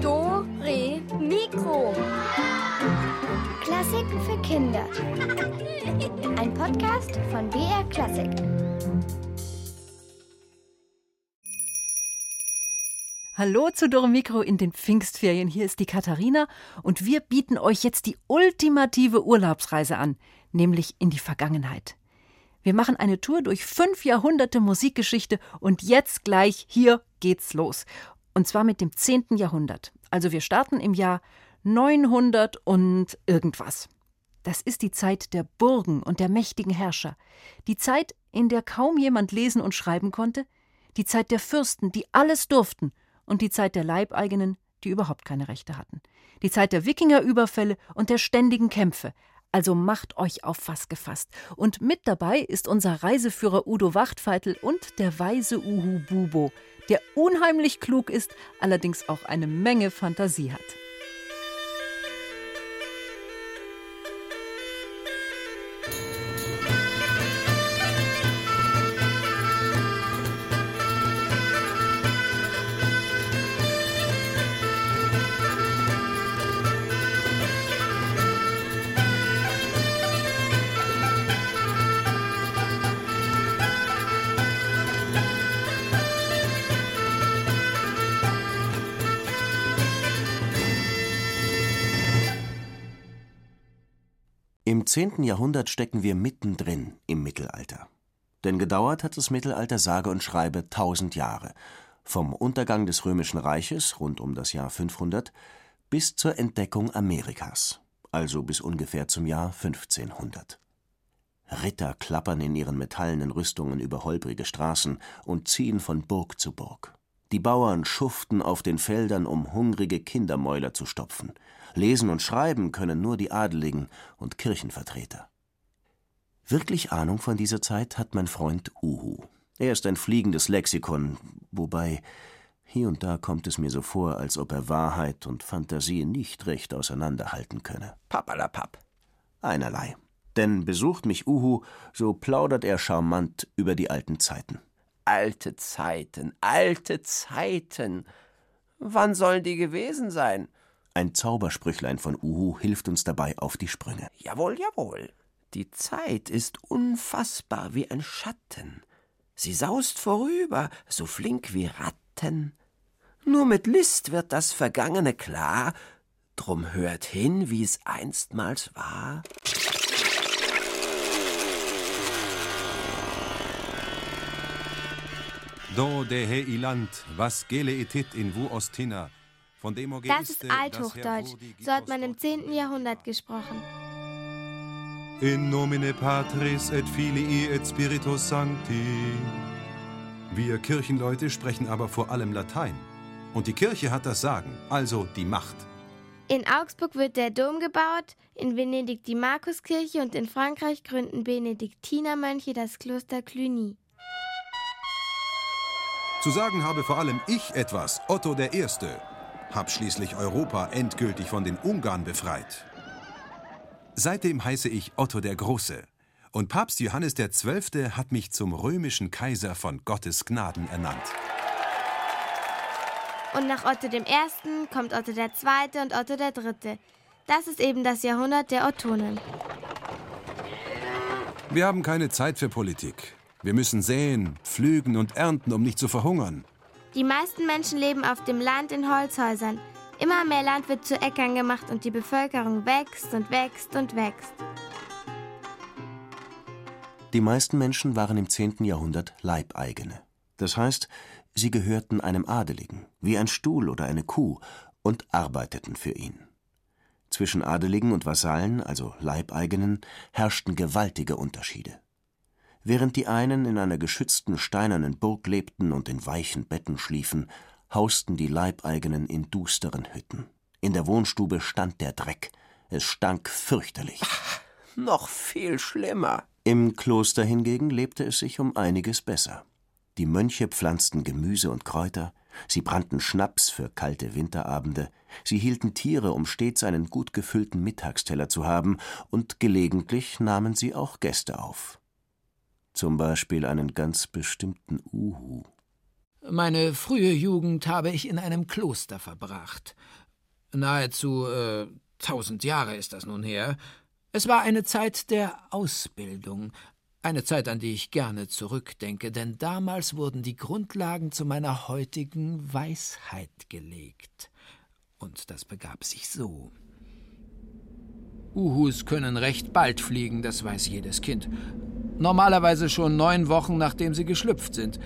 Do, Re, Mikro. Klassiken für Kinder. Ein Podcast von BR Klassik. Hallo zu Dore Mikro in den Pfingstferien. Hier ist die Katharina und wir bieten euch jetzt die ultimative Urlaubsreise an, nämlich in die Vergangenheit. Wir machen eine Tour durch fünf Jahrhunderte Musikgeschichte und jetzt gleich hier geht's los. Und zwar mit dem 10. Jahrhundert. Also wir starten im Jahr 900 und irgendwas. Das ist die Zeit der Burgen und der mächtigen Herrscher. Die Zeit, in der kaum jemand lesen und schreiben konnte. Die Zeit der Fürsten, die alles durften und die Zeit der Leibeigenen, die überhaupt keine Rechte hatten. Die Zeit der Wikingerüberfälle und der ständigen Kämpfe. Also macht euch auf was gefasst. Und mit dabei ist unser Reiseführer Udo Wachtfeitel und der weise Uhu Bubo, der unheimlich klug ist, allerdings auch eine Menge Fantasie hat. Im 10. Jahrhundert stecken wir mittendrin im Mittelalter. Denn gedauert hat das Mittelalter sage und schreibe tausend Jahre, vom Untergang des Römischen Reiches rund um das Jahr 500 bis zur Entdeckung Amerikas, also bis ungefähr zum Jahr 1500. Ritter klappern in ihren metallenen Rüstungen über holprige Straßen und ziehen von Burg zu Burg. Die Bauern schuften auf den Feldern, um hungrige Kindermäuler zu stopfen. Lesen und schreiben können nur die Adeligen und Kirchenvertreter. Wirklich Ahnung von dieser Zeit hat mein Freund Uhu. Er ist ein fliegendes Lexikon, wobei hier und da kommt es mir so vor, als ob er Wahrheit und Fantasie nicht recht auseinanderhalten könne. Pappalapapp. Einerlei. Denn besucht mich Uhu, so plaudert er charmant über die alten Zeiten. Alte Zeiten, alte Zeiten. Wann sollen die gewesen sein? Ein Zaubersprüchlein von Uhu hilft uns dabei auf die Sprünge. Jawohl, jawohl. Die Zeit ist unfassbar wie ein Schatten. Sie saust vorüber, so flink wie Ratten. Nur mit List wird das Vergangene klar, drum hört hin, wie's einstmals war. Do de he iland, was gele etit in vu ostina. Von dem Das ist Althochdeutsch. So hat man im 10. Jahrhundert gesprochen. In nomine Patris et Filii et Spiritus Sancti. Wir Kirchenleute sprechen aber vor allem Latein. Und die Kirche hat das Sagen, also die Macht. In Augsburg wird der Dom gebaut, in Venedig die Markuskirche und in Frankreich gründen Benediktinermönche das Kloster Cluny. Zu sagen habe vor allem ich etwas, Otto der Erste. Hab schließlich Europa endgültig von den Ungarn befreit. Seitdem heiße ich Otto der Große. Und Papst Johannes der Zwölfte hat mich zum römischen Kaiser von Gottes Gnaden ernannt. Und nach Otto dem Ersten kommt Otto der Zweite und Otto der Dritte. Das ist eben das Jahrhundert der Ottonen. Wir haben keine Zeit für Politik. Wir müssen säen, pflügen und ernten, um nicht zu verhungern. Die meisten Menschen leben auf dem Land in Holzhäusern. Immer mehr Land wird zu Äckern gemacht und die Bevölkerung wächst und wächst und wächst. Die meisten Menschen waren im 10. Jahrhundert Leibeigene. Das heißt, sie gehörten einem Adeligen, wie ein Stuhl oder eine Kuh, und arbeiteten für ihn. Zwischen Adeligen und Vasallen, also Leibeigenen, herrschten gewaltige Unterschiede. Während die einen in einer geschützten steinernen Burg lebten und in weichen Betten schliefen, hausten die Leibeigenen in dusteren Hütten. In der Wohnstube stand der Dreck. Es stank fürchterlich. Noch viel schlimmer. Im Kloster hingegen lebte es sich um einiges besser. Die Mönche pflanzten Gemüse und Kräuter, sie brannten Schnaps für kalte Winterabende, sie hielten Tiere, um stets einen gut gefüllten Mittagsteller zu haben, und gelegentlich nahmen sie auch Gäste auf. Zum Beispiel einen ganz bestimmten Uhu. Meine frühe Jugend habe ich in einem Kloster verbracht. Nahezu äh, tausend Jahre ist das nun her. Es war eine Zeit der Ausbildung, eine Zeit, an die ich gerne zurückdenke, denn damals wurden die Grundlagen zu meiner heutigen Weisheit gelegt. Und das begab sich so. Uhus können recht bald fliegen, das weiß jedes Kind. Normalerweise schon neun Wochen, nachdem sie geschlüpft sind.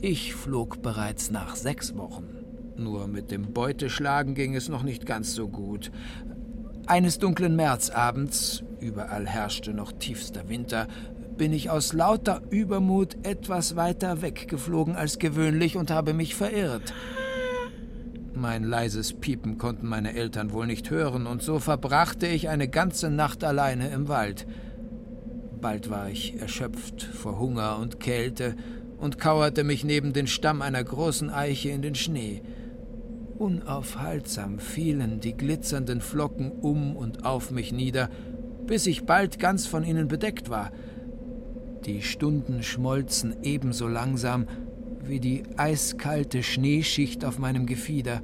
Ich flog bereits nach sechs Wochen. Nur mit dem Beuteschlagen ging es noch nicht ganz so gut. Eines dunklen Märzabends, überall herrschte noch tiefster Winter, bin ich aus lauter Übermut etwas weiter weggeflogen als gewöhnlich und habe mich verirrt. Mein leises Piepen konnten meine Eltern wohl nicht hören, und so verbrachte ich eine ganze Nacht alleine im Wald. Bald war ich erschöpft vor Hunger und Kälte und kauerte mich neben den Stamm einer großen Eiche in den Schnee. Unaufhaltsam fielen die glitzernden Flocken um und auf mich nieder, bis ich bald ganz von ihnen bedeckt war. Die Stunden schmolzen ebenso langsam, wie die eiskalte Schneeschicht auf meinem Gefieder.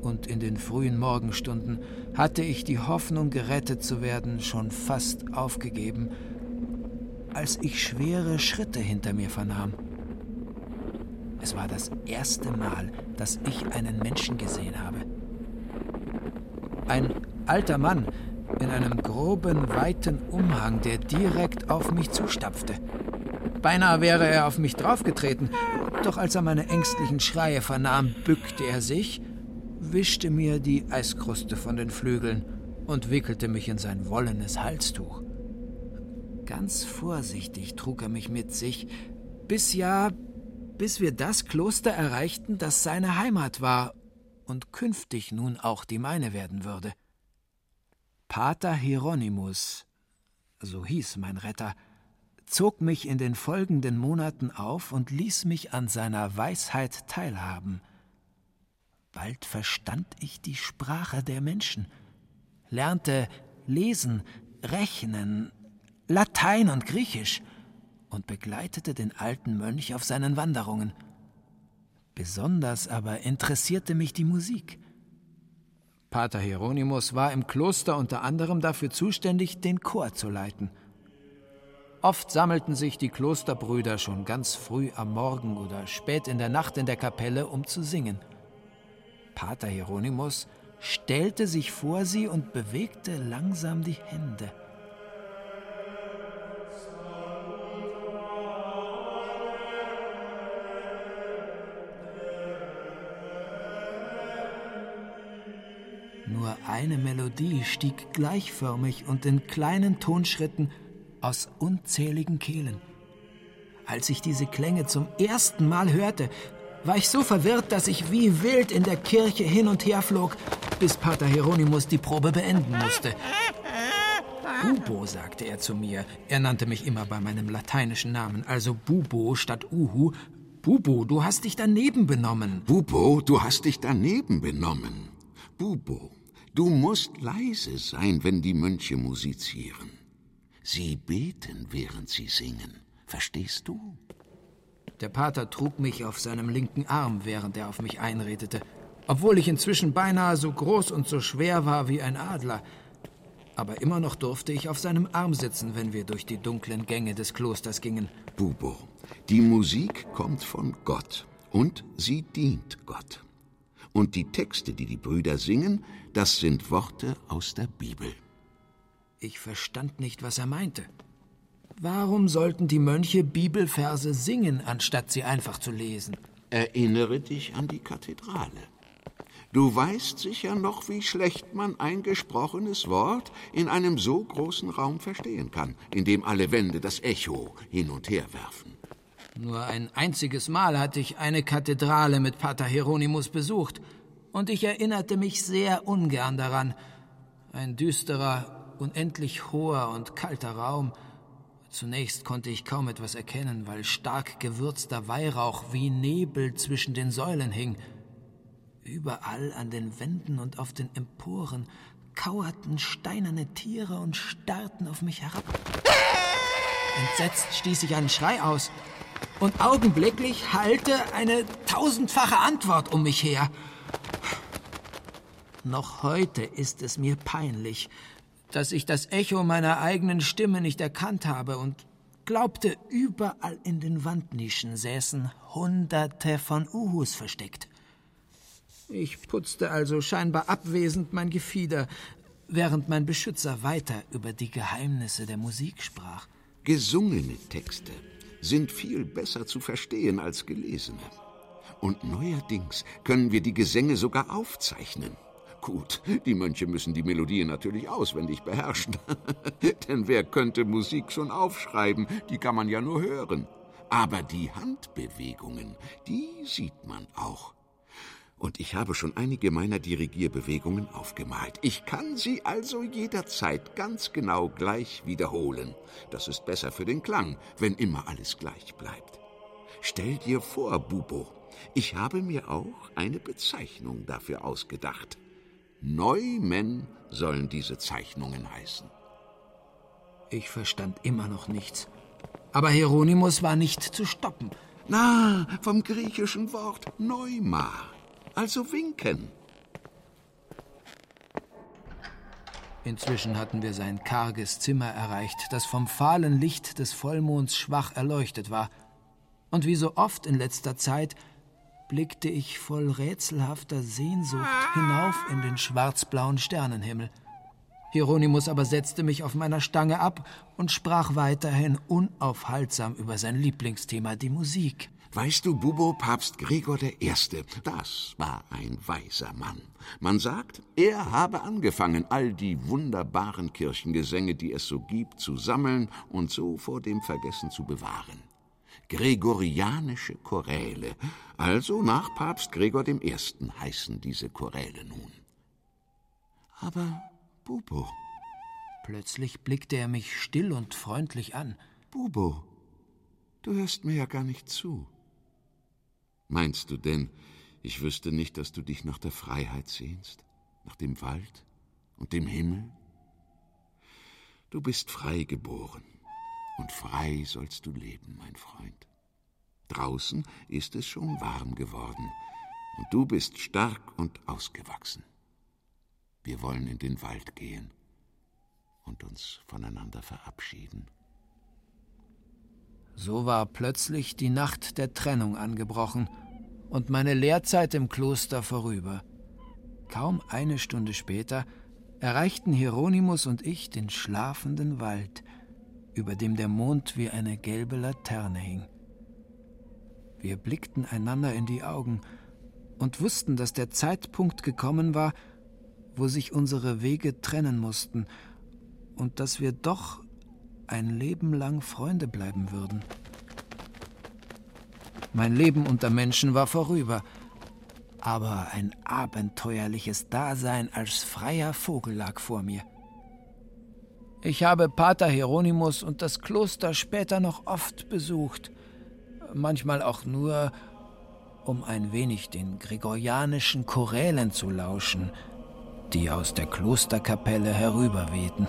Und in den frühen Morgenstunden hatte ich die Hoffnung, gerettet zu werden, schon fast aufgegeben, als ich schwere Schritte hinter mir vernahm. Es war das erste Mal, dass ich einen Menschen gesehen habe. Ein alter Mann in einem groben, weiten Umhang, der direkt auf mich zustapfte. Beinahe wäre er auf mich draufgetreten, doch als er meine ängstlichen Schreie vernahm, bückte er sich, wischte mir die Eiskruste von den Flügeln und wickelte mich in sein wollenes Halstuch. Ganz vorsichtig trug er mich mit sich, bis ja, bis wir das Kloster erreichten, das seine Heimat war und künftig nun auch die meine werden würde. Pater Hieronymus, so hieß mein Retter, zog mich in den folgenden Monaten auf und ließ mich an seiner Weisheit teilhaben. Bald verstand ich die Sprache der Menschen, lernte lesen, rechnen, Latein und Griechisch und begleitete den alten Mönch auf seinen Wanderungen. Besonders aber interessierte mich die Musik. Pater Hieronymus war im Kloster unter anderem dafür zuständig, den Chor zu leiten – Oft sammelten sich die Klosterbrüder schon ganz früh am Morgen oder spät in der Nacht in der Kapelle, um zu singen. Pater Hieronymus stellte sich vor sie und bewegte langsam die Hände. Nur eine Melodie stieg gleichförmig und in kleinen Tonschritten aus unzähligen Kehlen. Als ich diese Klänge zum ersten Mal hörte, war ich so verwirrt, dass ich wie wild in der Kirche hin und her flog, bis Pater Hieronymus die Probe beenden musste. Bubo, sagte er zu mir. Er nannte mich immer bei meinem lateinischen Namen, also Bubo statt Uhu. Bubo, du hast dich daneben benommen. Bubo, du hast dich daneben benommen. Bubo, du musst leise sein, wenn die Mönche musizieren. Sie beten, während sie singen. Verstehst du? Der Pater trug mich auf seinem linken Arm, während er auf mich einredete, obwohl ich inzwischen beinahe so groß und so schwer war wie ein Adler. Aber immer noch durfte ich auf seinem Arm sitzen, wenn wir durch die dunklen Gänge des Klosters gingen. Bubo, die Musik kommt von Gott und sie dient Gott. Und die Texte, die die Brüder singen, das sind Worte aus der Bibel. Ich verstand nicht, was er meinte. Warum sollten die Mönche Bibelverse singen, anstatt sie einfach zu lesen? Erinnere dich an die Kathedrale. Du weißt sicher noch, wie schlecht man ein gesprochenes Wort in einem so großen Raum verstehen kann, in dem alle Wände das Echo hin und her werfen. Nur ein einziges Mal hatte ich eine Kathedrale mit Pater Hieronymus besucht, und ich erinnerte mich sehr ungern daran. Ein düsterer, unendlich hoher und kalter Raum. Zunächst konnte ich kaum etwas erkennen, weil stark gewürzter Weihrauch wie Nebel zwischen den Säulen hing. Überall an den Wänden und auf den Emporen kauerten steinerne Tiere und starrten auf mich herab. Entsetzt stieß ich einen Schrei aus. und augenblicklich hallte eine tausendfache Antwort um mich her. Noch heute ist es mir peinlich, dass ich das Echo meiner eigenen Stimme nicht erkannt habe und glaubte, überall in den Wandnischen säßen Hunderte von Uhus versteckt. Ich putzte also scheinbar abwesend mein Gefieder, während mein Beschützer weiter über die Geheimnisse der Musik sprach. Gesungene Texte sind viel besser zu verstehen als gelesene. Und neuerdings können wir die Gesänge sogar aufzeichnen. Gut, die Mönche müssen die Melodien natürlich auswendig beherrschen. Denn wer könnte Musik schon aufschreiben? Die kann man ja nur hören. Aber die Handbewegungen, die sieht man auch. Und ich habe schon einige meiner Dirigierbewegungen aufgemalt. Ich kann sie also jederzeit ganz genau gleich wiederholen. Das ist besser für den Klang, wenn immer alles gleich bleibt. Stell dir vor, Bubo, ich habe mir auch eine Bezeichnung dafür ausgedacht. Neumen sollen diese Zeichnungen heißen. Ich verstand immer noch nichts. Aber Hieronymus war nicht zu stoppen. Na, vom griechischen Wort Neuma, also winken. Inzwischen hatten wir sein karges Zimmer erreicht, das vom fahlen Licht des Vollmonds schwach erleuchtet war. Und wie so oft in letzter Zeit blickte ich voll rätselhafter Sehnsucht hinauf in den schwarzblauen Sternenhimmel. Hieronymus aber setzte mich auf meiner Stange ab und sprach weiterhin unaufhaltsam über sein Lieblingsthema, die Musik. Weißt du, Bubo, Papst Gregor I., das war ein weiser Mann. Man sagt, er habe angefangen, all die wunderbaren Kirchengesänge, die es so gibt, zu sammeln und so vor dem Vergessen zu bewahren. Gregorianische Choräle, also nach Papst Gregor I. heißen diese Choräle nun. Aber, Bubo. Plötzlich blickte er mich still und freundlich an. Bubo, du hörst mir ja gar nicht zu. Meinst du denn, ich wüsste nicht, dass du dich nach der Freiheit sehnst, nach dem Wald und dem Himmel? Du bist frei geboren, und frei sollst du leben, mein Freund. Draußen ist es schon warm geworden, und du bist stark und ausgewachsen. Wir wollen in den Wald gehen und uns voneinander verabschieden. So war plötzlich die Nacht der Trennung angebrochen und meine Lehrzeit im Kloster vorüber. Kaum eine Stunde später erreichten Hieronymus und ich den schlafenden Wald, über dem der Mond wie eine gelbe Laterne hing. Wir blickten einander in die Augen und wussten, dass der Zeitpunkt gekommen war, wo sich unsere Wege trennen mussten und dass wir doch ein Leben lang Freunde bleiben würden. Mein Leben unter Menschen war vorüber, aber ein abenteuerliches Dasein als freier Vogel lag vor mir. Ich habe Pater Hieronymus und das Kloster später noch oft besucht, manchmal auch nur, um ein wenig den gregorianischen Chorälen zu lauschen, die aus der Klosterkapelle herüberwehten.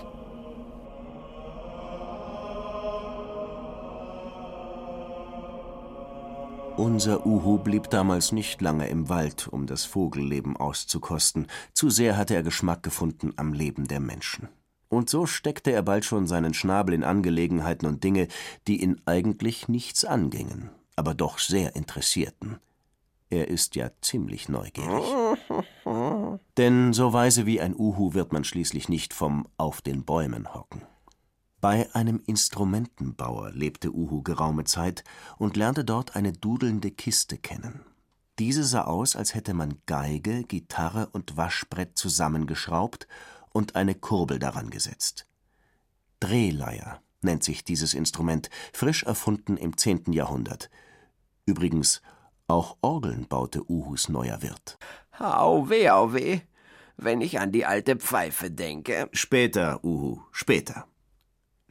Unser Uhu blieb damals nicht lange im Wald, um das Vogelleben auszukosten. Zu sehr hatte er Geschmack gefunden am Leben der Menschen. Und so steckte er bald schon seinen Schnabel in Angelegenheiten und Dinge, die ihn eigentlich nichts angingen, aber doch sehr interessierten. Er ist ja ziemlich neugierig. Denn so weise wie ein Uhu wird man schließlich nicht vom Auf den Bäumen hocken. Bei einem Instrumentenbauer lebte Uhu geraume Zeit und lernte dort eine dudelnde Kiste kennen. Diese sah aus, als hätte man Geige, Gitarre und Waschbrett zusammengeschraubt und eine Kurbel daran gesetzt. Drehleier nennt sich dieses Instrument, frisch erfunden im 10. Jahrhundert. Übrigens, auch Orgeln baute Uhus neuer Wirt. Auweh, auweh, wenn ich an die alte Pfeife denke. Später, Uhu, später.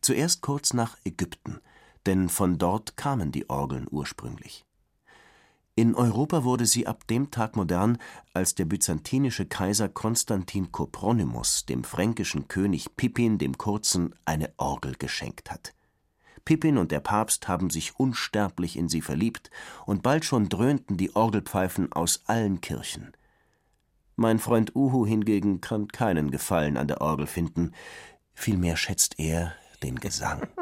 Zuerst kurz nach Ägypten, denn von dort kamen die Orgeln ursprünglich. In Europa wurde sie ab dem Tag modern, als der byzantinische Kaiser Konstantin Kopronymus dem fränkischen König Pippin dem Kurzen eine Orgel geschenkt hat. Pippin und der Papst haben sich unsterblich in sie verliebt, und bald schon dröhnten die Orgelpfeifen aus allen Kirchen. Mein Freund Uhu hingegen kann keinen Gefallen an der Orgel finden, vielmehr schätzt er den Gesang.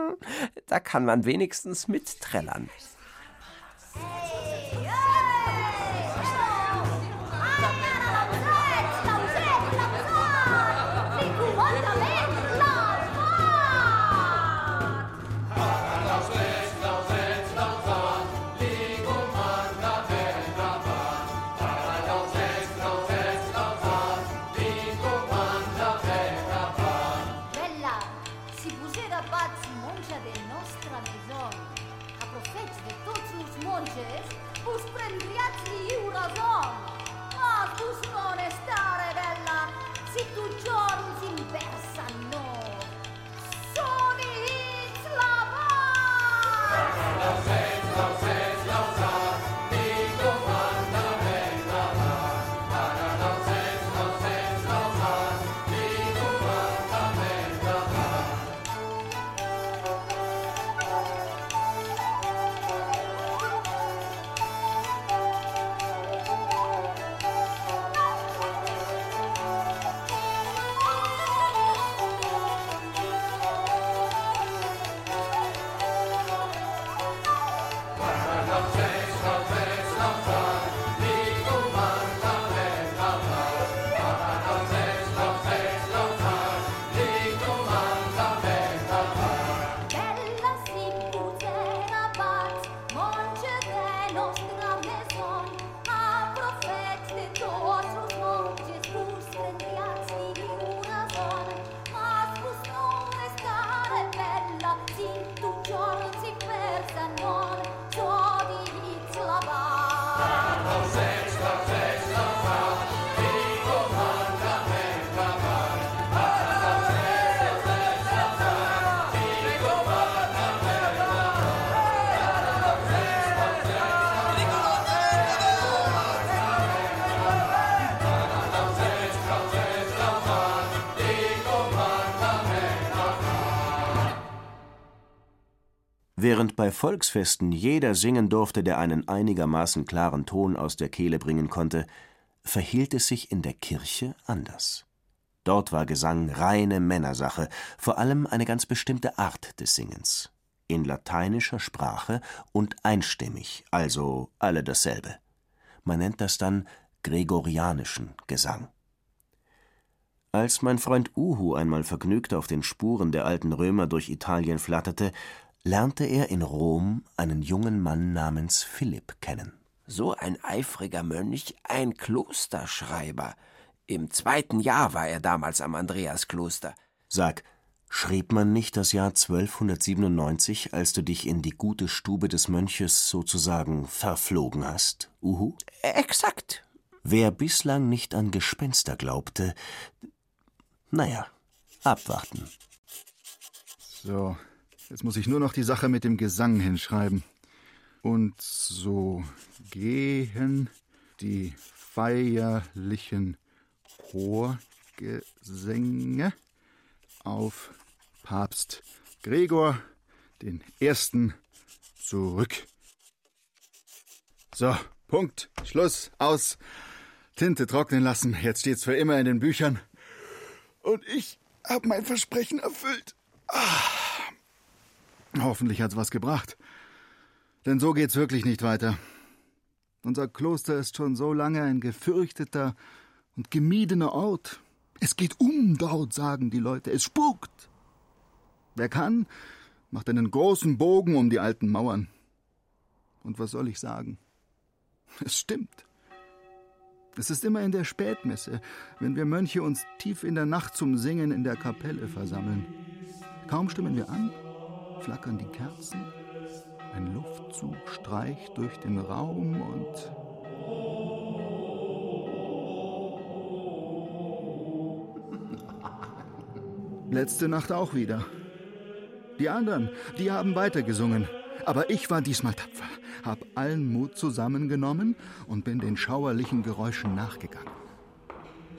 Da kann man wenigstens mitträllern. Hey, oh. Während bei Volksfesten jeder singen durfte, der einen einigermaßen klaren Ton aus der Kehle bringen konnte, verhielt es sich in der Kirche anders. Dort war Gesang reine Männersache, vor allem eine ganz bestimmte Art des Singens. In lateinischer Sprache und einstimmig, also alle dasselbe. Man nennt das dann gregorianischen Gesang. Als mein Freund Uhu einmal vergnügt auf den Spuren der alten Römer durch Italien flatterte, lernte er in Rom einen jungen Mann namens Philipp kennen. So ein eifriger Mönch, ein Klosterschreiber. Im zweiten Jahr war er damals am Andreaskloster. Sag, schrieb man nicht das Jahr 1297, als du dich in die gute Stube des Mönches sozusagen verflogen hast, Uhu? Exakt. Wer bislang nicht an Gespenster glaubte, naja, abwarten. So, jetzt muss ich nur noch die Sache mit dem Gesang hinschreiben. Und so gehen die feierlichen Chorgesänge auf Papst Gregor den Ersten zurück. So, Punkt, Schluss, aus. Tinte trocknen lassen, jetzt steht's für immer in den Büchern. Und ich habe mein Versprechen erfüllt. Ah. Hoffentlich hat's was gebracht. Denn so geht's wirklich nicht weiter. Unser Kloster ist schon so lange ein gefürchteter und gemiedener Ort. Es geht um dort, sagen die Leute. Es spukt. Wer kann, macht einen großen Bogen um die alten Mauern. Und was soll ich sagen? Es stimmt. Es ist immer in der Spätmesse, wenn wir Mönche uns tief in der Nacht zum Singen in der Kapelle versammeln. Kaum stimmen wir an, flackern die Kerzen, ein Luftzug streicht durch den Raum und Letzte Nacht auch wieder. Die anderen, die haben weitergesungen. Aber ich war diesmal tapfer, hab allen Mut zusammengenommen und bin den schauerlichen Geräuschen nachgegangen.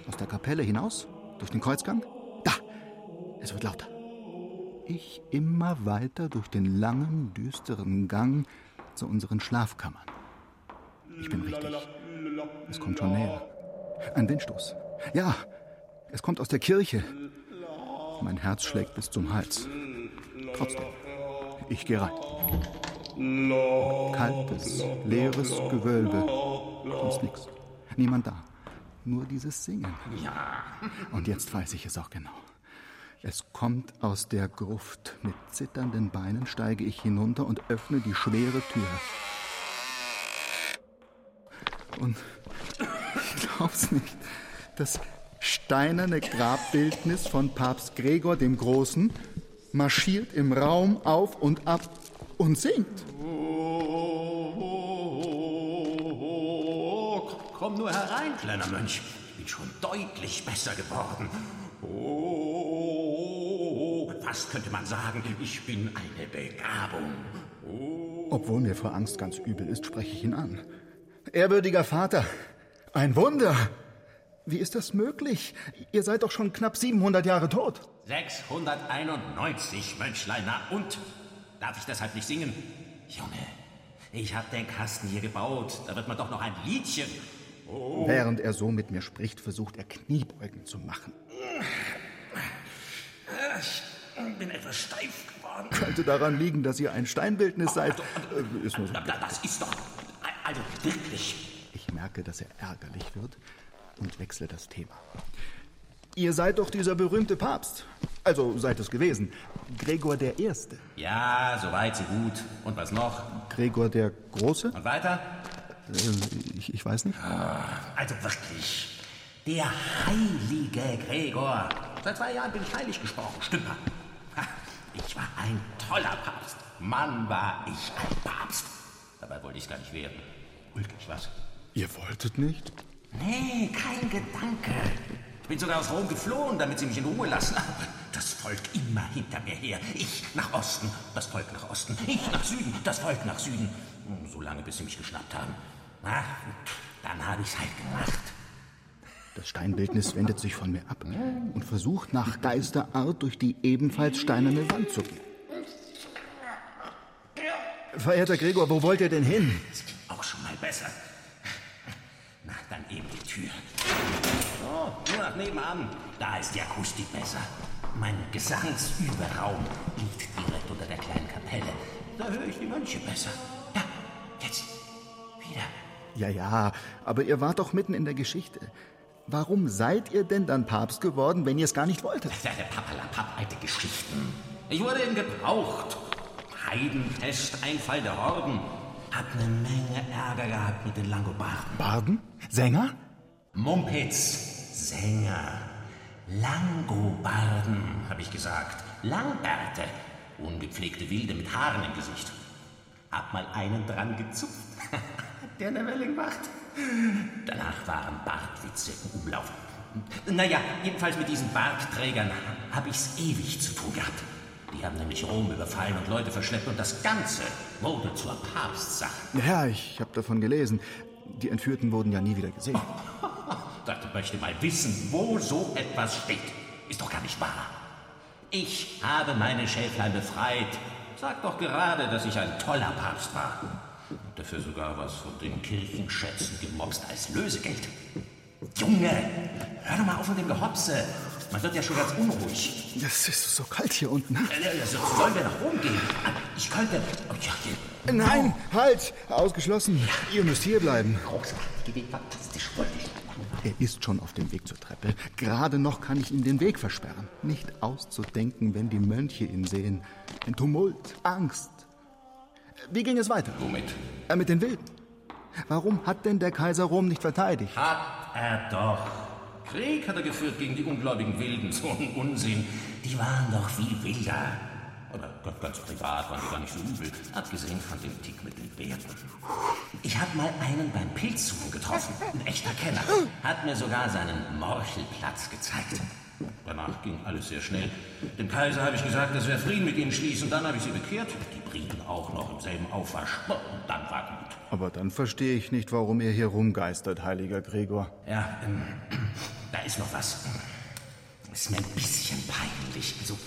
Aus der Kapelle hinaus, durch den Kreuzgang. Da, es wird lauter. Ich immer weiter durch den langen, düsteren Gang zu unseren Schlafkammern. Ich bin richtig. Es kommt schon näher. Ein Windstoß. Ja, es kommt aus der Kirche. Mein Herz schlägt bis zum Hals. Trotzdem, ich gehe rein. Kaltes, leeres Gewölbe. Sonst nichts. Niemand da. Nur dieses Singen. Ja. Und jetzt weiß ich es auch genau. Es kommt aus der Gruft. Mit zitternden Beinen steige ich hinunter und öffne die schwere Tür. Und ich glaub's nicht. Das steinerne Grabbildnis von Papst Gregor dem Großen marschiert im Raum auf und ab und singt. Komm nur herein, kleiner Mönch. Ich bin schon deutlich besser geworden. Oh, fast könnte man sagen, ich bin eine Begabung. Obwohl mir vor Angst ganz übel ist, spreche ich ihn an. Ehrwürdiger Vater, ein Wunder! Wie ist das möglich? Ihr seid doch schon knapp 700 Jahre tot. 691, Mönchlein, na und? Darf ich deshalb nicht singen? Junge, ich hab den Kasten hier gebaut. Da wird man doch noch ein Liedchen. Oh. Während er so mit mir spricht, versucht er Kniebeugen zu machen. Ich bin etwas steif geworden. Könnte daran liegen, dass ihr ein Steinbildnis seid. Äh, Ist nur so. Das ist doch. Also wirklich. Ich merke, dass er ärgerlich wird und wechsle das Thema. Ihr seid doch dieser berühmte Papst. Also seid es gewesen. Gregor der Erste. Ja, so weit, so gut. Und was noch? Gregor der Große? Und weiter? Äh, ich, ich weiß nicht. Also wirklich. Der heilige Gregor. Seit zwei Jahren bin ich heilig gesprochen. Stümper. Ha, Ich war ein toller Papst. Mann, war ich ein Papst. Dabei wollte ich es gar nicht werden. Ulrich, was? Ihr wolltet nicht? Nee, kein Gedanke. Ich bin sogar aus Rom geflohen, damit sie mich in Ruhe lassen. Aber das Volk immer hinter mir her. Ich nach Osten, das Volk nach Osten. Ich nach Süden, das Volk nach Süden. Hm, So lange, bis sie mich geschnappt haben. Na, dann habe ich's halt gemacht. Das Steinbildnis wendet sich von mir ab und versucht nach Geisterart durch die ebenfalls steinerne Wand zu gehen. Verehrter Gregor, wo wollt ihr denn hin? Das ging auch schon mal besser. Na, dann eben die Tür. Oh, nur nach nebenan. Da ist die Akustik besser. Mein Gesangsüberraum liegt direkt unter der kleinen Kapelle. Da höre ich die Mönche besser. Da, jetzt. Wieder. Ja, ja, aber ihr wart doch mitten in der Geschichte. Warum seid ihr denn dann Papst geworden, wenn ihr es gar nicht wolltet? Papperlapapp, alte Geschichten. Ich wurde eben gebraucht. Heidenpest, Einfall der Horden. Hab eine Menge Ärger gehabt mit den Langobarden. Barden? Sänger? Mumpitz, Sänger. Langobarden, habe ich gesagt. Langbärte. Ungepflegte Wilde mit Haaren im Gesicht. Hab mal einen dran gezupft, der eine Welle macht. Danach waren Bartwitze im Umlauf. Naja, jedenfalls mit diesen Bartträgern habe ich's ewig zu tun gehabt. Die haben nämlich Rom überfallen und Leute verschleppt und das Ganze wurde zur Papstsache. Ja, ich habe davon gelesen. Die Entführten wurden ja nie wieder gesehen. Dachte, möchte mal wissen, wo so etwas steht. Ist doch gar nicht wahr. Ich habe meine Schäflein befreit. Sag doch gerade, dass ich ein toller Papst war. Dafür sogar was von den Kirchenschätzen gemobst als Lösegeld. Junge, hör doch mal auf mit dem Gehopse. Man wird ja schon ganz unruhig. Es ist so kalt hier unten. ne? Äh, äh, so- Sollen wir nach oben gehen? Ich könnte... Oh, ja, hier. Nein, halt! Ausgeschlossen. Ihr müsst hier bleiben. Großartige fantastisch, wollte ich. Er ist schon auf dem Weg zur Treppe. Gerade noch kann ich ihm den Weg versperren. Nicht auszudenken, wenn die Mönche ihn sehen. Ein Tumult, Angst. Wie ging es weiter? Womit? Äh, mit den Wilden. Warum hat denn der Kaiser Rom nicht verteidigt? Hat er doch. Krieg hat er geführt gegen die ungläubigen Wilden. So ein Unsinn. Die waren doch viel wilder. Oder ganz, ganz privat waren die gar nicht so übel. Abgesehen von dem Tick mit den Bären. Ich habe mal einen beim Pilzsuchen getroffen. Ein echter Kenner. Hat mir sogar seinen Morchelplatz gezeigt. Danach ging alles sehr schnell. Dem Kaiser habe ich gesagt, dass wir Frieden mit ihnen schließen. Dann habe ich sie bekehrt. Die Briten auch noch im selben Aufwasch. Und dann war gut. Aber dann verstehe ich nicht, warum ihr hier rumgeistert, heiliger Gregor. Ja, ähm, da ist noch was. Ist mir ein bisschen peinlich. Also,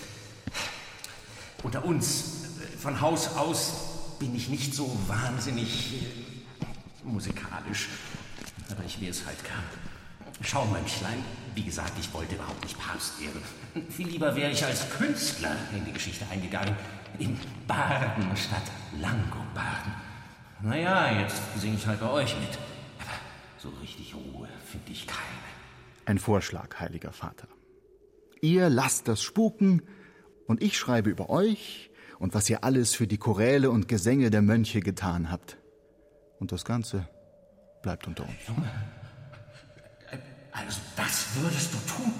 unter uns, von Haus aus bin ich nicht so wahnsinnig äh, musikalisch. Aber ich will es halt gern. Schau, Mönchlein, wie gesagt, ich wollte überhaupt nicht Papst werden. Viel lieber wäre ich als Künstler in die Geschichte eingegangen. In Baden statt Langobarden. Naja, jetzt singe ich halt bei euch mit. Aber so richtig Ruhe finde ich keine. Ein Vorschlag, heiliger Vater. Ihr lasst das spuken und ich schreibe über euch und was ihr alles für die Choräle und Gesänge der Mönche getan habt. Und das Ganze bleibt unter uns. Junge, also das würdest du tun?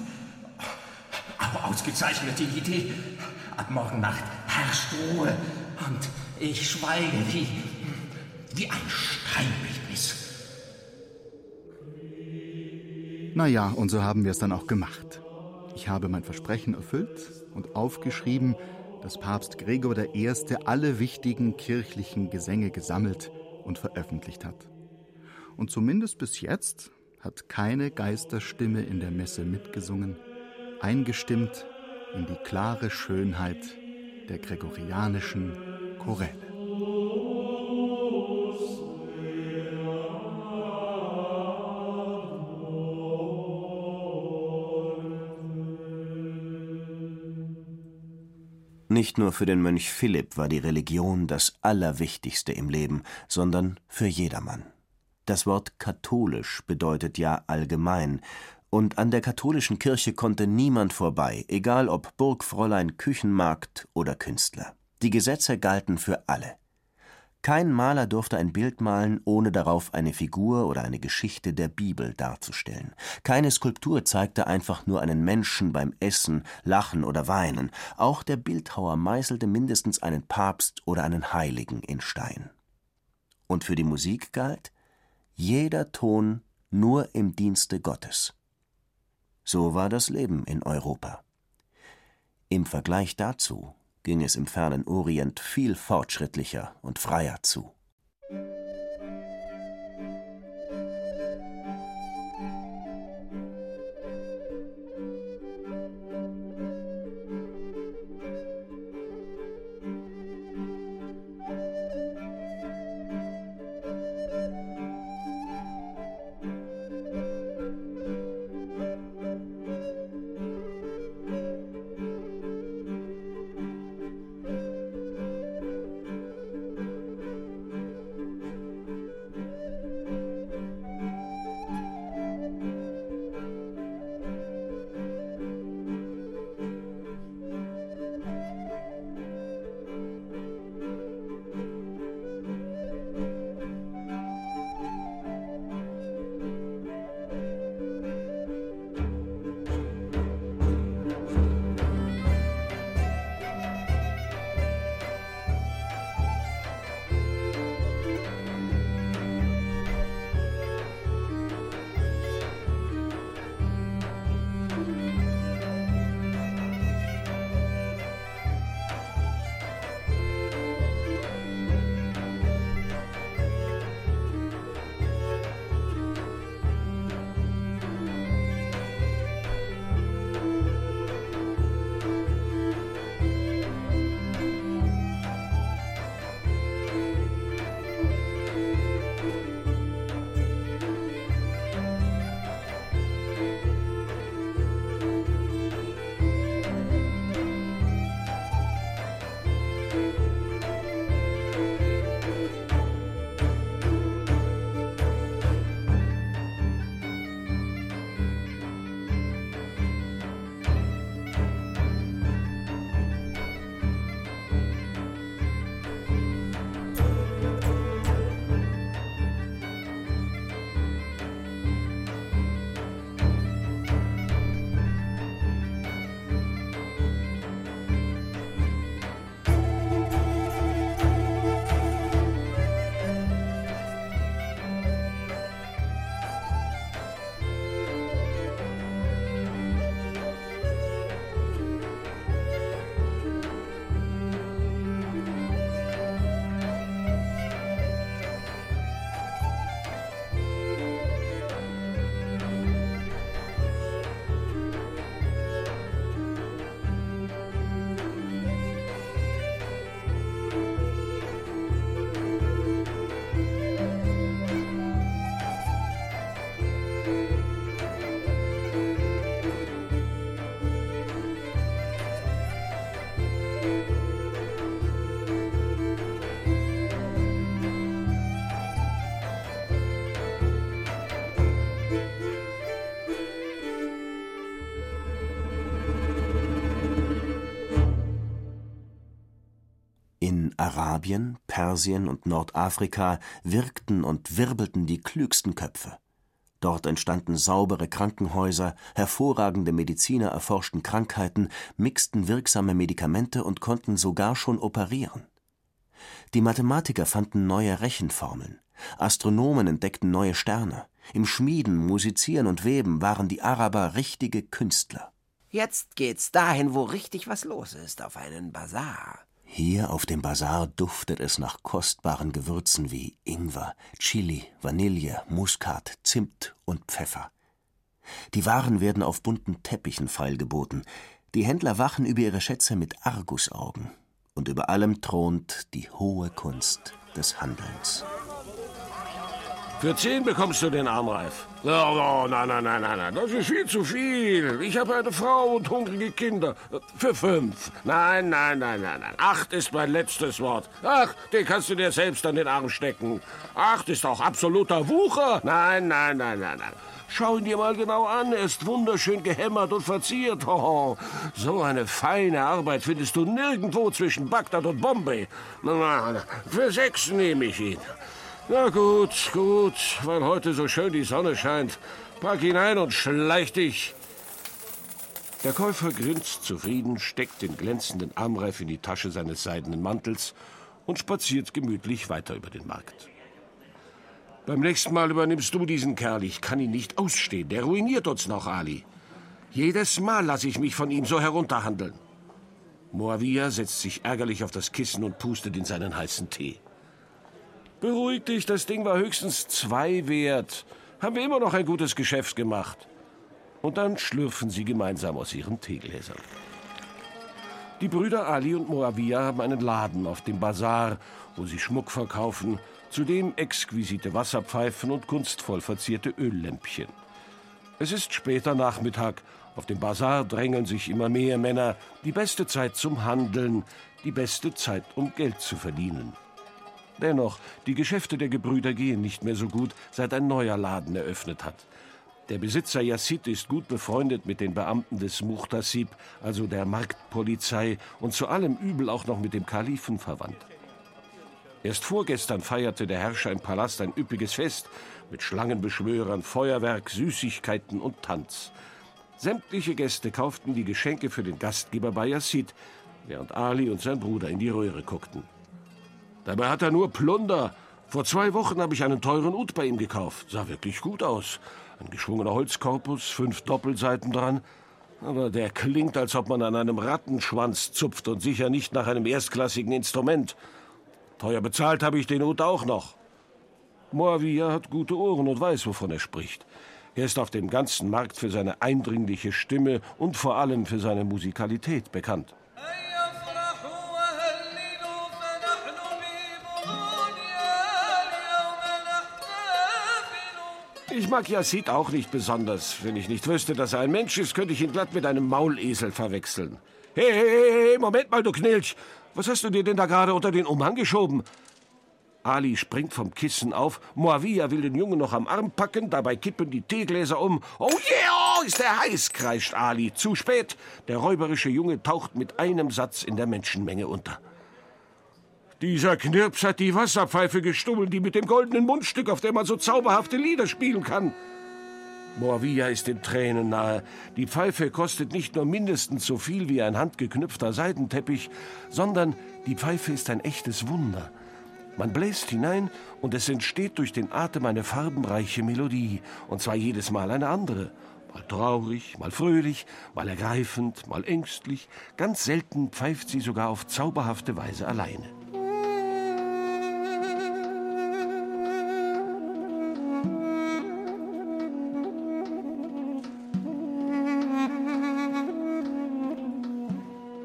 Aber ausgezeichnete Idee. Ab morgen Nacht herrscht Ruhe und ich schweige wie, wie ein Steinbildnis. Naja, und so haben wir es dann auch gemacht. Ich habe mein Versprechen erfüllt und aufgeschrieben, dass Papst Gregor I. alle wichtigen kirchlichen Gesänge gesammelt und veröffentlicht hat. Und zumindest bis jetzt hat keine Geisterstimme in der Messe mitgesungen, eingestimmt in die klare Schönheit der gregorianischen Choräle. Nicht nur für den Mönch Philipp war die Religion das Allerwichtigste im Leben, sondern für jedermann. Das Wort katholisch bedeutet ja allgemein, und an der katholischen Kirche konnte niemand vorbei, egal ob Burgfräulein, Küchenmagd oder Künstler. Die Gesetze galten für alle. Kein Maler durfte ein Bild malen, ohne darauf eine Figur oder eine Geschichte der Bibel darzustellen. Keine Skulptur zeigte einfach nur einen Menschen beim Essen, Lachen oder Weinen. Auch der Bildhauer meißelte mindestens einen Papst oder einen Heiligen in Stein. Und für die Musik galt jeder Ton nur im Dienste Gottes. So war das Leben in Europa. Im Vergleich dazu ging es im fernen Orient viel fortschrittlicher und freier zu. Arabien, Persien und Nordafrika wirkten und wirbelten die klügsten Köpfe. Dort entstanden saubere Krankenhäuser, hervorragende Mediziner erforschten Krankheiten, mixten wirksame Medikamente und konnten sogar schon operieren. Die Mathematiker fanden neue Rechenformeln, Astronomen entdeckten neue Sterne, im Schmieden, Musizieren und Weben waren die Araber richtige Künstler. Jetzt geht's dahin, wo richtig was los ist, auf einen Bazar. Hier auf dem Bazar duftet es nach kostbaren Gewürzen wie Ingwer, Chili, Vanille, Muskat, Zimt und Pfeffer. Die Waren werden auf bunten Teppichen feilgeboten. Die Händler wachen über ihre Schätze mit Argusaugen. Und über allem thront die hohe Kunst des Handelns. Für zehn bekommst du den Armreif. Oh, oh, nein, nein, nein, nein, nein, das ist viel zu viel. Ich habe eine Frau und hungrige Kinder. Für fünf. Nein, nein, nein, nein, nein. Acht ist mein letztes Wort. Ach, den kannst du dir selbst an den Arm stecken. Acht ist auch absoluter Wucher. Nein, nein, nein, nein, nein. Schau ihn dir mal genau an. Er ist wunderschön gehämmert und verziert. Oh, so eine feine Arbeit findest du nirgendwo zwischen Bagdad und Bombay. Für sechs nehme ich ihn. Na gut, gut, weil heute so schön die Sonne scheint. Pack ihn ein und schleich dich. Der Käufer grinst zufrieden, steckt den glänzenden Armreif in die Tasche seines seidenen Mantels und spaziert gemütlich weiter über den Markt. Beim nächsten Mal übernimmst du diesen Kerl. Ich kann ihn nicht ausstehen. Der ruiniert uns noch, Ali. Jedes Mal lasse ich mich von ihm so herunterhandeln. Moavia setzt sich ärgerlich auf das Kissen und pustet in seinen heißen Tee. Beruhig dich, das Ding war höchstens zwei wert. Haben wir immer noch ein gutes Geschäft gemacht. Und dann schlürfen sie gemeinsam aus ihren Teegläsern. Die Brüder Ali und Moavia haben einen Laden auf dem Bazar, wo sie Schmuck verkaufen, zudem exquisite Wasserpfeifen und kunstvoll verzierte Öllämpchen. Es ist später Nachmittag. Auf dem Bazar drängeln sich immer mehr Männer. Die beste Zeit zum Handeln, die beste Zeit, um Geld zu verdienen. Dennoch, die Geschäfte der Gebrüder gehen nicht mehr so gut, seit ein neuer Laden eröffnet hat. Der Besitzer Yassid ist gut befreundet mit den Beamten des Muhtasib, also der Marktpolizei, und zu allem Übel auch noch mit dem Kalifen verwandt. Erst vorgestern feierte der Herrscher im Palast ein üppiges Fest mit Schlangenbeschwörern, Feuerwerk, Süßigkeiten und Tanz. Sämtliche Gäste kauften die Geschenke für den Gastgeber bei Yassid, während Ali und sein Bruder in die Röhre guckten. Dabei hat er nur Plunder. Vor zwei Wochen habe ich einen teuren Ut bei ihm gekauft. Sah wirklich gut aus. Ein geschwungener Holzkorpus, fünf Doppelseiten dran. Aber der klingt, als ob man an einem Rattenschwanz zupft und sicher nicht nach einem erstklassigen Instrument. Teuer bezahlt habe ich den Ut auch noch. Moavia hat gute Ohren und weiß, wovon er spricht. Er ist auf dem ganzen Markt für seine eindringliche Stimme und vor allem für seine Musikalität bekannt. Ich mag Yassid auch nicht besonders. Wenn ich nicht wüsste, dass er ein Mensch ist, könnte ich ihn glatt mit einem Maulesel verwechseln. Hey, hey, hey, Moment mal, du Knilch. Was hast du dir denn da gerade unter den Umhang geschoben? Ali springt vom Kissen auf. Moavia will den Jungen noch am Arm packen. Dabei kippen die Teegläser um. Oh yeah, oh, ist der heiß, kreischt Ali. Zu spät. Der räuberische Junge taucht mit einem Satz in der Menschenmenge unter. Dieser Knirps hat die Wasserpfeife gestohlen, die mit dem goldenen Mundstück, auf dem man so zauberhafte Lieder spielen kann. Moavia ist den Tränen nahe. Die Pfeife kostet nicht nur mindestens so viel wie ein handgeknüpfter Seidenteppich, sondern die Pfeife ist ein echtes Wunder. Man bläst hinein und es entsteht durch den Atem eine farbenreiche Melodie, und zwar jedes Mal eine andere. Mal traurig, mal fröhlich, mal ergreifend, mal ängstlich. Ganz selten pfeift sie sogar auf zauberhafte Weise alleine.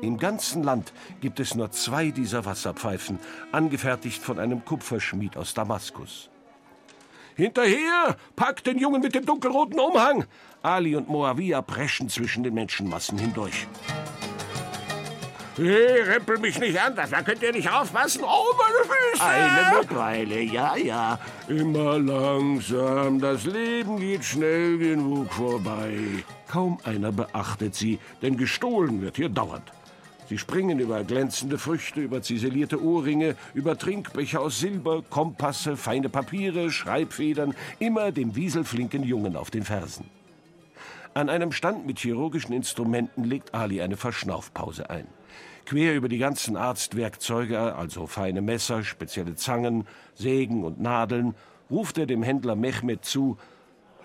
Im ganzen Land gibt es nur zwei dieser Wasserpfeifen, angefertigt von einem Kupferschmied aus Damaskus. Hinterher! Packt den Jungen mit dem dunkelroten Umhang! Ali und Moavia preschen zwischen den Menschenmassen hindurch. Hey, rempel mich nicht an, da könnt ihr nicht aufpassen. Oh, meine Füße! Eine Weile, ja, ja. Immer langsam, das Leben geht schnell genug vorbei. Kaum einer beachtet sie, denn gestohlen wird hier dauernd. Sie springen über glänzende Früchte, über ziselierte Ohrringe, über Trinkbecher aus Silber, Kompasse, feine Papiere, Schreibfedern, immer dem wieselflinken Jungen auf den Fersen. An einem Stand mit chirurgischen Instrumenten legt Ali eine Verschnaufpause ein. Quer über die ganzen Arztwerkzeuge, also feine Messer, spezielle Zangen, Sägen und Nadeln, ruft er dem Händler Mehmet zu,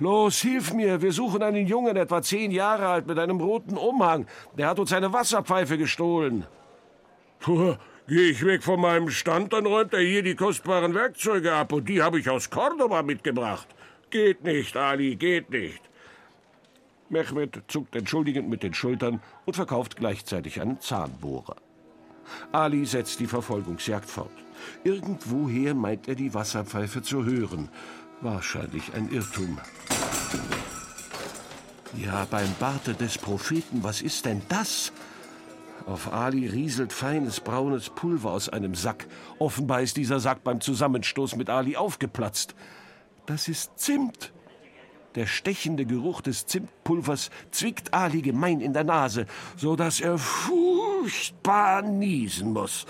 Los, hilf mir, wir suchen einen Jungen, etwa zehn Jahre alt, mit einem roten Umhang. Der hat uns eine Wasserpfeife gestohlen. Puh, geh ich weg von meinem Stand, dann räumt er hier die kostbaren Werkzeuge ab, und die habe ich aus Cordoba mitgebracht. Geht nicht, Ali, geht nicht. Mehmet zuckt entschuldigend mit den Schultern und verkauft gleichzeitig einen Zahnbohrer. Ali setzt die Verfolgungsjagd fort. Irgendwoher meint er die Wasserpfeife zu hören. Wahrscheinlich ein Irrtum. Ja, beim Barte des Propheten, was ist denn das? Auf Ali rieselt feines braunes Pulver aus einem Sack. Offenbar ist dieser Sack beim Zusammenstoß mit Ali aufgeplatzt. Das ist Zimt. Der stechende Geruch des Zimtpulvers zwickt Ali gemein in der Nase, so dass er furchtbar niesen muss.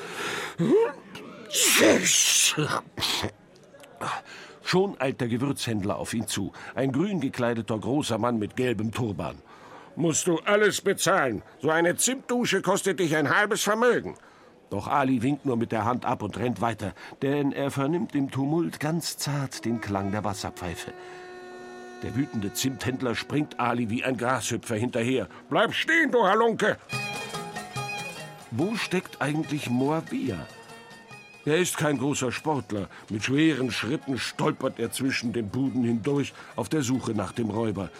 Schon eilt der Gewürzhändler auf ihn zu, ein grün gekleideter großer Mann mit gelbem Turban. Musst du alles bezahlen. So eine Zimtdusche kostet dich ein halbes Vermögen. Doch Ali winkt nur mit der Hand ab und rennt weiter, denn er vernimmt im Tumult ganz zart den Klang der Wasserpfeife. Der wütende Zimthändler springt Ali wie ein Grashüpfer hinterher. Bleib stehen, du Halunke! Wo steckt eigentlich Moavia? Er ist kein großer Sportler. Mit schweren Schritten stolpert er zwischen den Buden hindurch auf der Suche nach dem Räuber.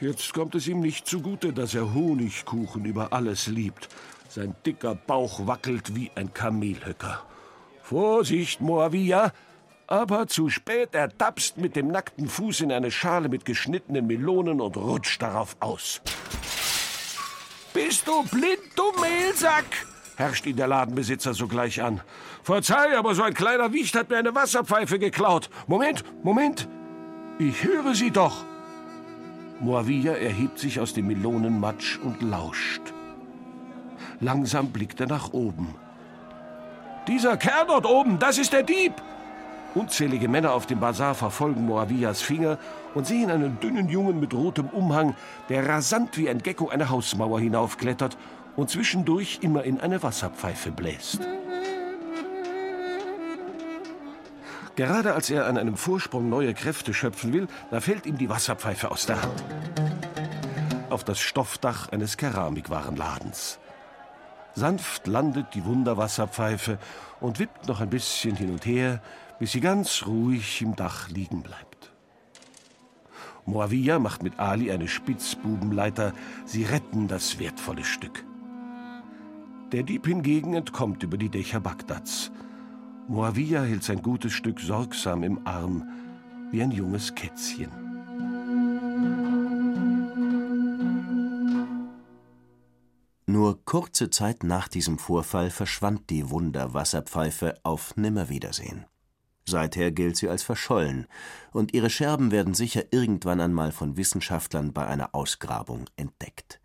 Jetzt kommt es ihm nicht zugute, dass er Honigkuchen über alles liebt. Sein dicker Bauch wackelt wie ein Kamelhöcker. Vorsicht, Moavia! Aber zu spät, er tapst mit dem nackten Fuß in eine Schale mit geschnittenen Melonen und rutscht darauf aus. Bist du blind, du Mehlsack? Herrscht ihn der Ladenbesitzer sogleich an. Verzeih, aber so ein kleiner Wicht hat mir eine Wasserpfeife geklaut. Moment, Moment. Ich höre sie doch. Moavia erhebt sich aus dem Melonenmatsch und lauscht. Langsam blickt er nach oben. Dieser Kerl dort oben, das ist der Dieb! Unzählige Männer auf dem Bazar verfolgen Moavias Finger und sehen einen dünnen Jungen mit rotem Umhang, der rasant wie ein Gecko eine Hausmauer hinaufklettert und zwischendurch immer in eine Wasserpfeife bläst. Gerade als er an einem Vorsprung neue Kräfte schöpfen will, da fällt ihm die Wasserpfeife aus der Hand. Auf das Stoffdach eines Keramikwarenladens. Sanft landet die Wunderwasserpfeife und wippt noch ein bisschen hin und her, bis sie ganz ruhig im Dach liegen bleibt. Moavia macht mit Ali eine Spitzbubenleiter. Sie retten das wertvolle Stück. Der Dieb hingegen entkommt über die Dächer Bagdads. Moavia hält sein gutes Stück sorgsam im Arm, wie ein junges Kätzchen. Nur kurze Zeit nach diesem Vorfall verschwand die Wunderwasserpfeife auf Nimmerwiedersehen. Seither gilt sie als verschollen, und ihre Scherben werden sicher irgendwann einmal von Wissenschaftlern bei einer Ausgrabung entdeckt.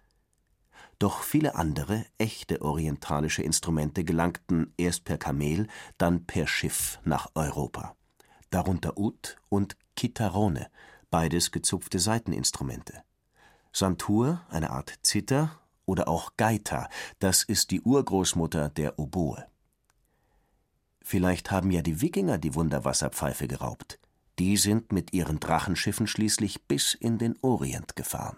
Doch viele andere, echte orientalische Instrumente gelangten erst per Kamel, dann per Schiff nach Europa. Darunter Ud und Kitharone, beides gezupfte Saiteninstrumente. Santur, eine Art Zither, oder auch Gaita, das ist die Urgroßmutter der Oboe. Vielleicht haben ja die Wikinger die Wunderwasserpfeife geraubt. Die sind mit ihren Drachenschiffen schließlich bis in den Orient gefahren.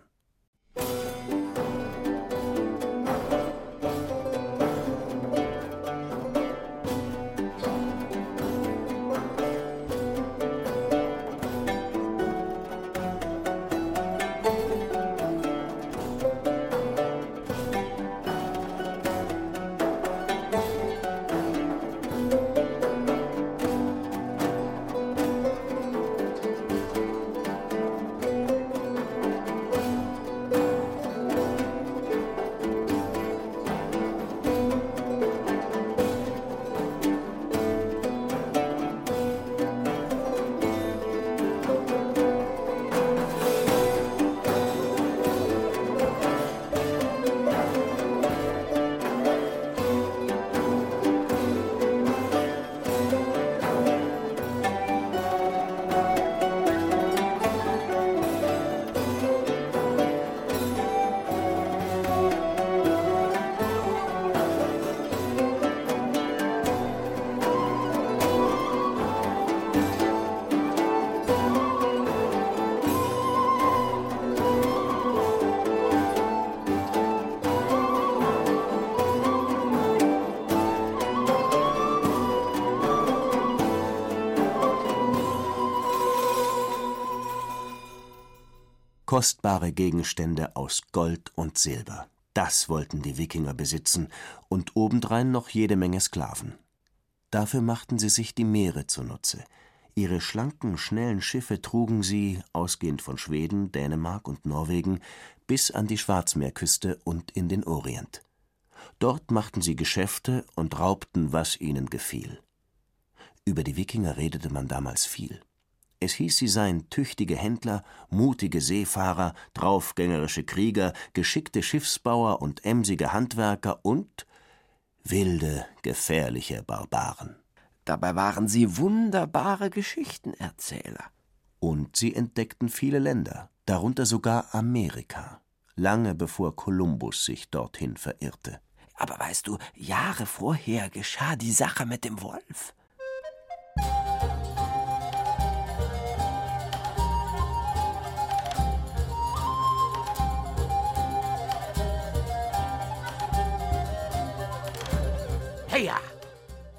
Kostbare Gegenstände aus Gold und Silber. Das wollten die Wikinger besitzen und obendrein noch jede Menge Sklaven. Dafür machten sie sich die Meere zunutze. Ihre schlanken, schnellen Schiffe trugen sie, ausgehend von Schweden, Dänemark und Norwegen, bis an die Schwarzmeerküste und in den Orient. Dort machten sie Geschäfte und raubten, was ihnen gefiel. Über die Wikinger redete man damals viel. Es hieß, sie seien tüchtige Händler, mutige Seefahrer, draufgängerische Krieger, geschickte Schiffsbauer und emsige Handwerker und wilde, gefährliche Barbaren. Dabei waren sie wunderbare Geschichtenerzähler. Und sie entdeckten viele Länder, darunter sogar Amerika, lange bevor Kolumbus sich dorthin verirrte. Aber weißt du, Jahre vorher geschah die Sache mit dem Wolf.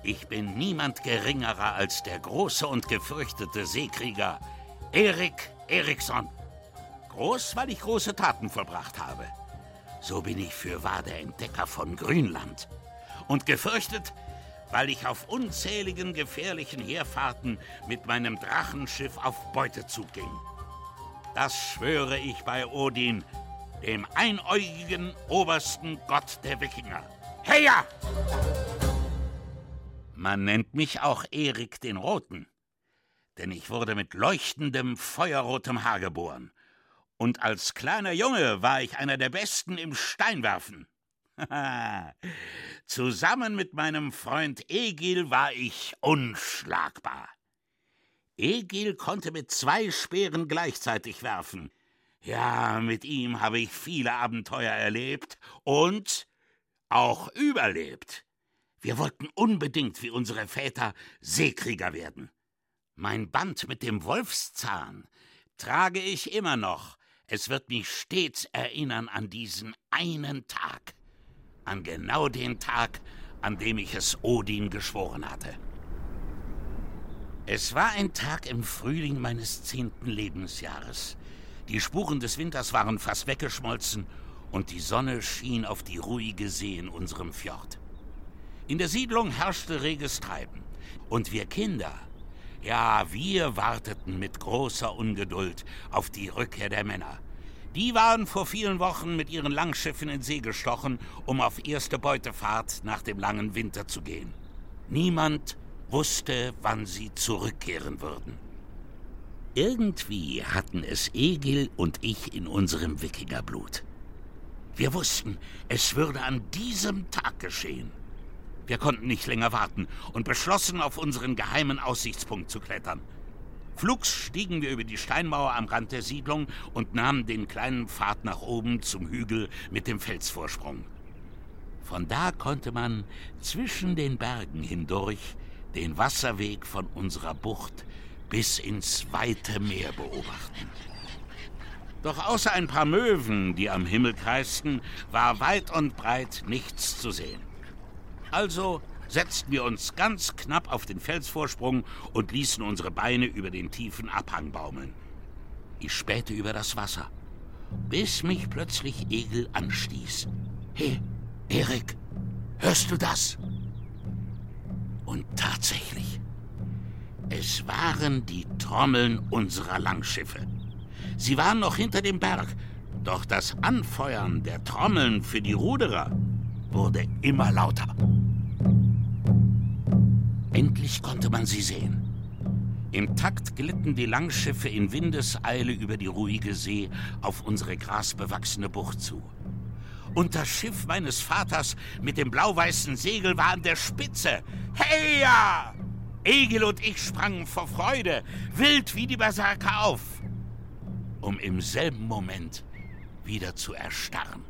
Ich bin niemand geringerer als der große und gefürchtete Seekrieger Erik Eriksson. Groß, weil ich große Taten vollbracht habe. So bin ich fürwahr der Entdecker von Grünland. Und gefürchtet, weil ich auf unzähligen gefährlichen Heerfahrten mit meinem Drachenschiff auf Beutezug ging. Das schwöre ich bei Odin, dem einäugigen obersten Gott der Wikinger. Heya! Man nennt mich auch Erik den Roten, denn ich wurde mit leuchtendem, feuerrotem Haar geboren. Und als kleiner Junge war ich einer der Besten im Steinwerfen. Zusammen mit meinem Freund Egil war ich unschlagbar. Egil konnte mit zwei Speeren gleichzeitig werfen. Ja, mit ihm habe ich viele Abenteuer erlebt und auch überlebt. Wir wollten unbedingt wie unsere Väter Seekrieger werden. Mein Band mit dem Wolfszahn trage ich immer noch. Es wird mich stets erinnern an diesen einen Tag. An genau den Tag, an dem ich es Odin geschworen hatte. Es war ein Tag im Frühling meines zehnten Lebensjahres. Die Spuren des Winters waren fast weggeschmolzen und die Sonne schien auf die ruhige See in unserem Fjord. In der Siedlung herrschte reges Treiben. Und wir Kinder, ja, wir warteten mit großer Ungeduld auf die Rückkehr der Männer. Die waren vor vielen Wochen mit ihren Langschiffen in See gestochen, um auf erste Beutefahrt nach dem langen Winter zu gehen. Niemand wusste, wann sie zurückkehren würden. Irgendwie hatten es Egil und ich in unserem Wikingerblut. Wir wussten, es würde an diesem Tag geschehen. Wir konnten nicht länger warten und beschlossen, auf unseren geheimen Aussichtspunkt zu klettern. Flugs stiegen wir über die Steinmauer am Rand der Siedlung und nahmen den kleinen Pfad nach oben zum Hügel mit dem Felsvorsprung. Von da konnte man zwischen den Bergen hindurch den Wasserweg von unserer Bucht bis ins weite Meer beobachten. Doch außer ein paar Möwen, die am Himmel kreisten, war weit und breit nichts zu sehen. Also setzten wir uns ganz knapp auf den Felsvorsprung und ließen unsere Beine über den tiefen Abhang baumeln. Ich spähte über das Wasser, bis mich plötzlich Egel anstieß. Hey, Erik, hörst du das? Und tatsächlich, es waren die Trommeln unserer Langschiffe. Sie waren noch hinter dem Berg, doch das Anfeuern der Trommeln für die Ruderer wurde immer lauter. Endlich konnte man sie sehen. Im Takt glitten die Langschiffe in Windeseile über die ruhige See auf unsere grasbewachsene Bucht zu. Und das Schiff meines Vaters mit dem blau-weißen Segel war an der Spitze. Heya! Egel und ich sprangen vor Freude, wild wie die Berserker auf, um im selben Moment wieder zu erstarren.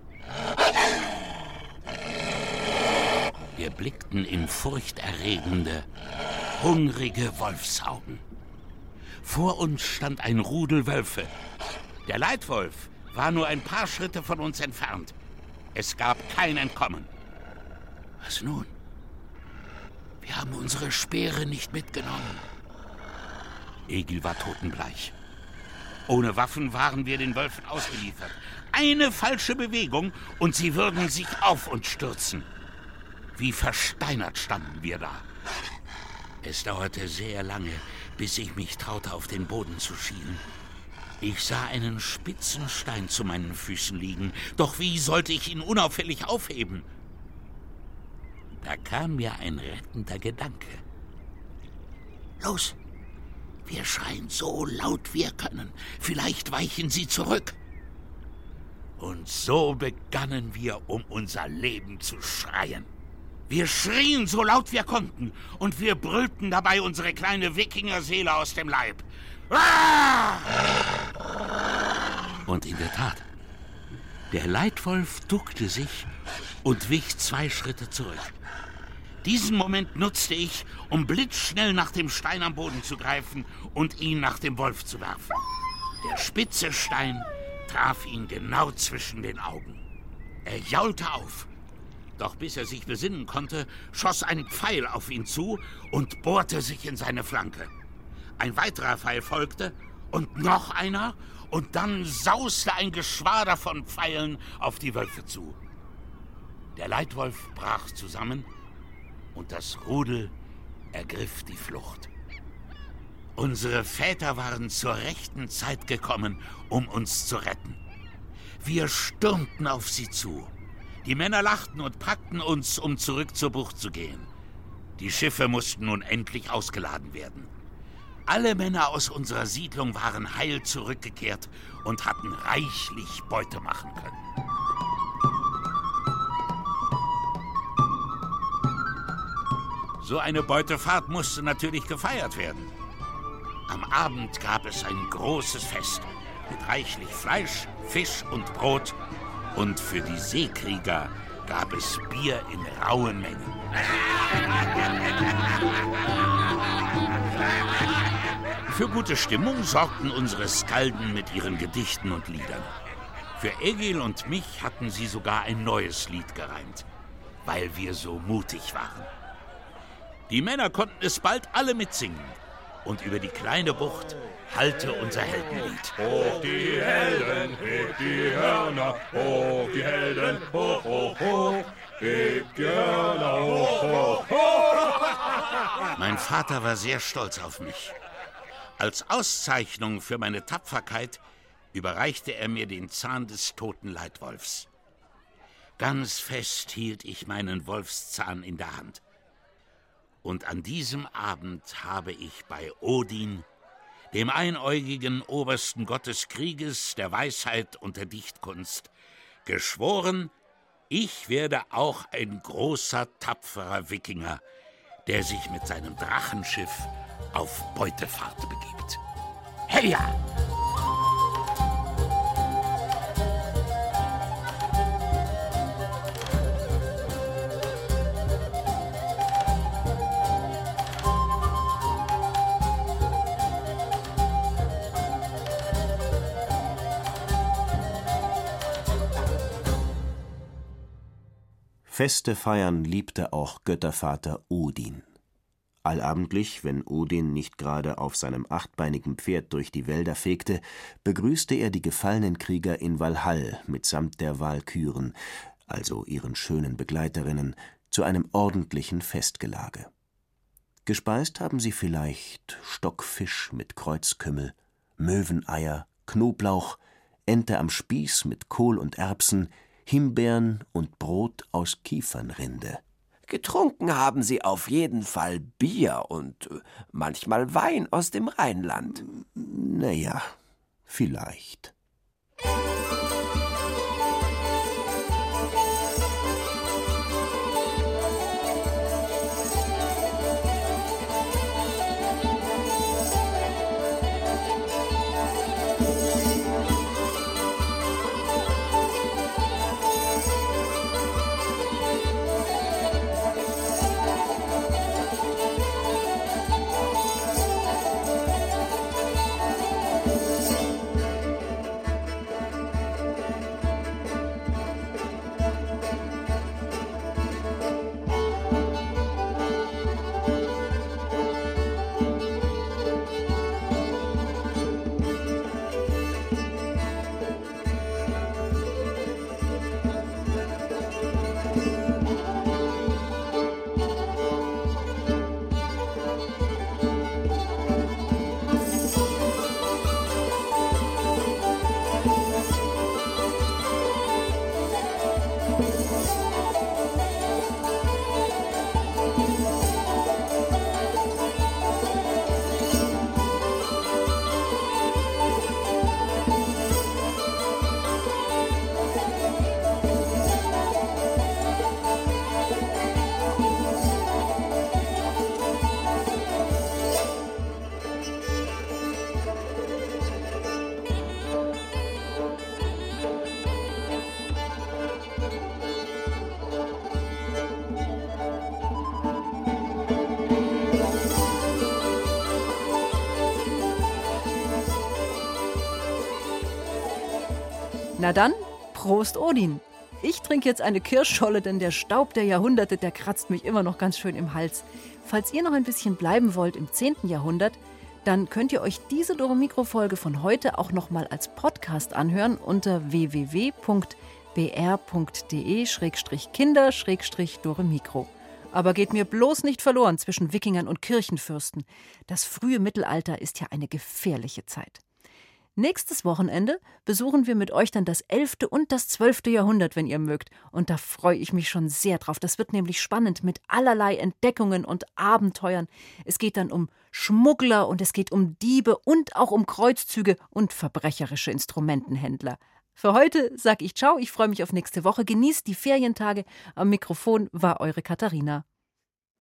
Wir blickten in furchterregende, hungrige Wolfsaugen. Vor uns stand ein Rudel Wölfe. Der Leitwolf war nur ein paar Schritte von uns entfernt. Es gab kein Entkommen. Was nun? Wir haben unsere Speere nicht mitgenommen. Egil war totenbleich. Ohne Waffen waren wir den Wölfen ausgeliefert. Eine falsche Bewegung und sie würden sich auf uns stürzen. Wie versteinert standen wir da. Es dauerte sehr lange, bis ich mich traute, auf den Boden zu schielen. Ich sah einen spitzen Stein zu meinen Füßen liegen, doch wie sollte ich ihn unauffällig aufheben? Da kam mir ein rettender Gedanke. Los, wir schreien so laut wir können. Vielleicht weichen sie zurück. Und so begannen wir, um unser Leben zu schreien. Wir schrien so laut wir konnten und wir brüllten dabei unsere kleine Wikingerseele aus dem Leib. Ah! Und in der Tat, der Leitwolf duckte sich und wich zwei Schritte zurück. Diesen Moment nutzte ich, um blitzschnell nach dem Stein am Boden zu greifen und ihn nach dem Wolf zu werfen. Der spitze Stein traf ihn genau zwischen den Augen. Er jaulte auf. Doch bis er sich besinnen konnte, schoss ein Pfeil auf ihn zu und bohrte sich in seine Flanke. Ein weiterer Pfeil folgte und noch einer, und dann sauste ein Geschwader von Pfeilen auf die Wölfe zu. Der Leitwolf brach zusammen und das Rudel ergriff die Flucht. Unsere Väter waren zur rechten Zeit gekommen, um uns zu retten. Wir stürmten auf sie zu. Die Männer lachten und packten uns, um zurück zur Bucht zu gehen. Die Schiffe mussten nun endlich ausgeladen werden. Alle Männer aus unserer Siedlung waren heil zurückgekehrt und hatten reichlich Beute machen können. So eine Beutefahrt musste natürlich gefeiert werden. Am Abend gab es ein großes Fest mit reichlich Fleisch, Fisch und Brot. Und für die Seekrieger gab es Bier in rauen Mengen. Für gute Stimmung sorgten unsere Skalden mit ihren Gedichten und Liedern. Für Egil und mich hatten sie sogar ein neues Lied gereimt, weil wir so mutig waren. Die Männer konnten es bald alle mitsingen. Und über die kleine Bucht hallte unser Heldenlied. Hoch die Helden, hebt die Hörner, hoch die Helden, hoch, hoch, hoch, hebt die Hörner, hoch, hoch, hoch. Mein Vater war sehr stolz auf mich. Als Auszeichnung für meine Tapferkeit überreichte er mir den Zahn des toten Leitwolfs. Ganz fest hielt ich meinen Wolfszahn in der Hand. Und an diesem Abend habe ich bei Odin, dem einäugigen obersten Gott des Krieges, der Weisheit und der Dichtkunst, geschworen, ich werde auch ein großer, tapferer Wikinger, der sich mit seinem Drachenschiff auf Beutefahrt begibt. Heya! Feste feiern liebte auch Göttervater Odin. Allabendlich, wenn Odin nicht gerade auf seinem achtbeinigen Pferd durch die Wälder fegte, begrüßte er die gefallenen Krieger in Walhall mitsamt der Walküren, also ihren schönen Begleiterinnen, zu einem ordentlichen Festgelage. Gespeist haben sie vielleicht Stockfisch mit Kreuzkümmel, Möweneier, Knoblauch, Ente am Spieß mit Kohl und Erbsen, Himbeeren und Brot aus Kiefernrinde. Getrunken haben sie auf jeden Fall Bier und äh, manchmal Wein aus dem Rheinland. Na ja, vielleicht. Na dann, Prost Odin! Ich trinke jetzt eine Kirschscholle, denn der Staub der Jahrhunderte, der kratzt mich immer noch ganz schön im Hals. Falls ihr noch ein bisschen bleiben wollt im 10. Jahrhundert, dann könnt ihr euch diese Doremikro-Folge von heute auch noch mal als Podcast anhören unter www.br.de-kinder-doremikro. Aber geht mir bloß nicht verloren zwischen Wikingern und Kirchenfürsten. Das frühe Mittelalter ist ja eine gefährliche Zeit. Nächstes Wochenende besuchen wir mit euch dann das 11. und das 12. Jahrhundert, wenn ihr mögt. Und da freue ich mich schon sehr drauf. Das wird nämlich spannend mit allerlei Entdeckungen und Abenteuern. Es geht dann um Schmuggler und es geht um Diebe und auch um Kreuzzüge und verbrecherische Instrumentenhändler. Für heute sage ich ciao, ich freue mich auf nächste Woche. Genießt die Ferientage. Am Mikrofon war eure Katharina.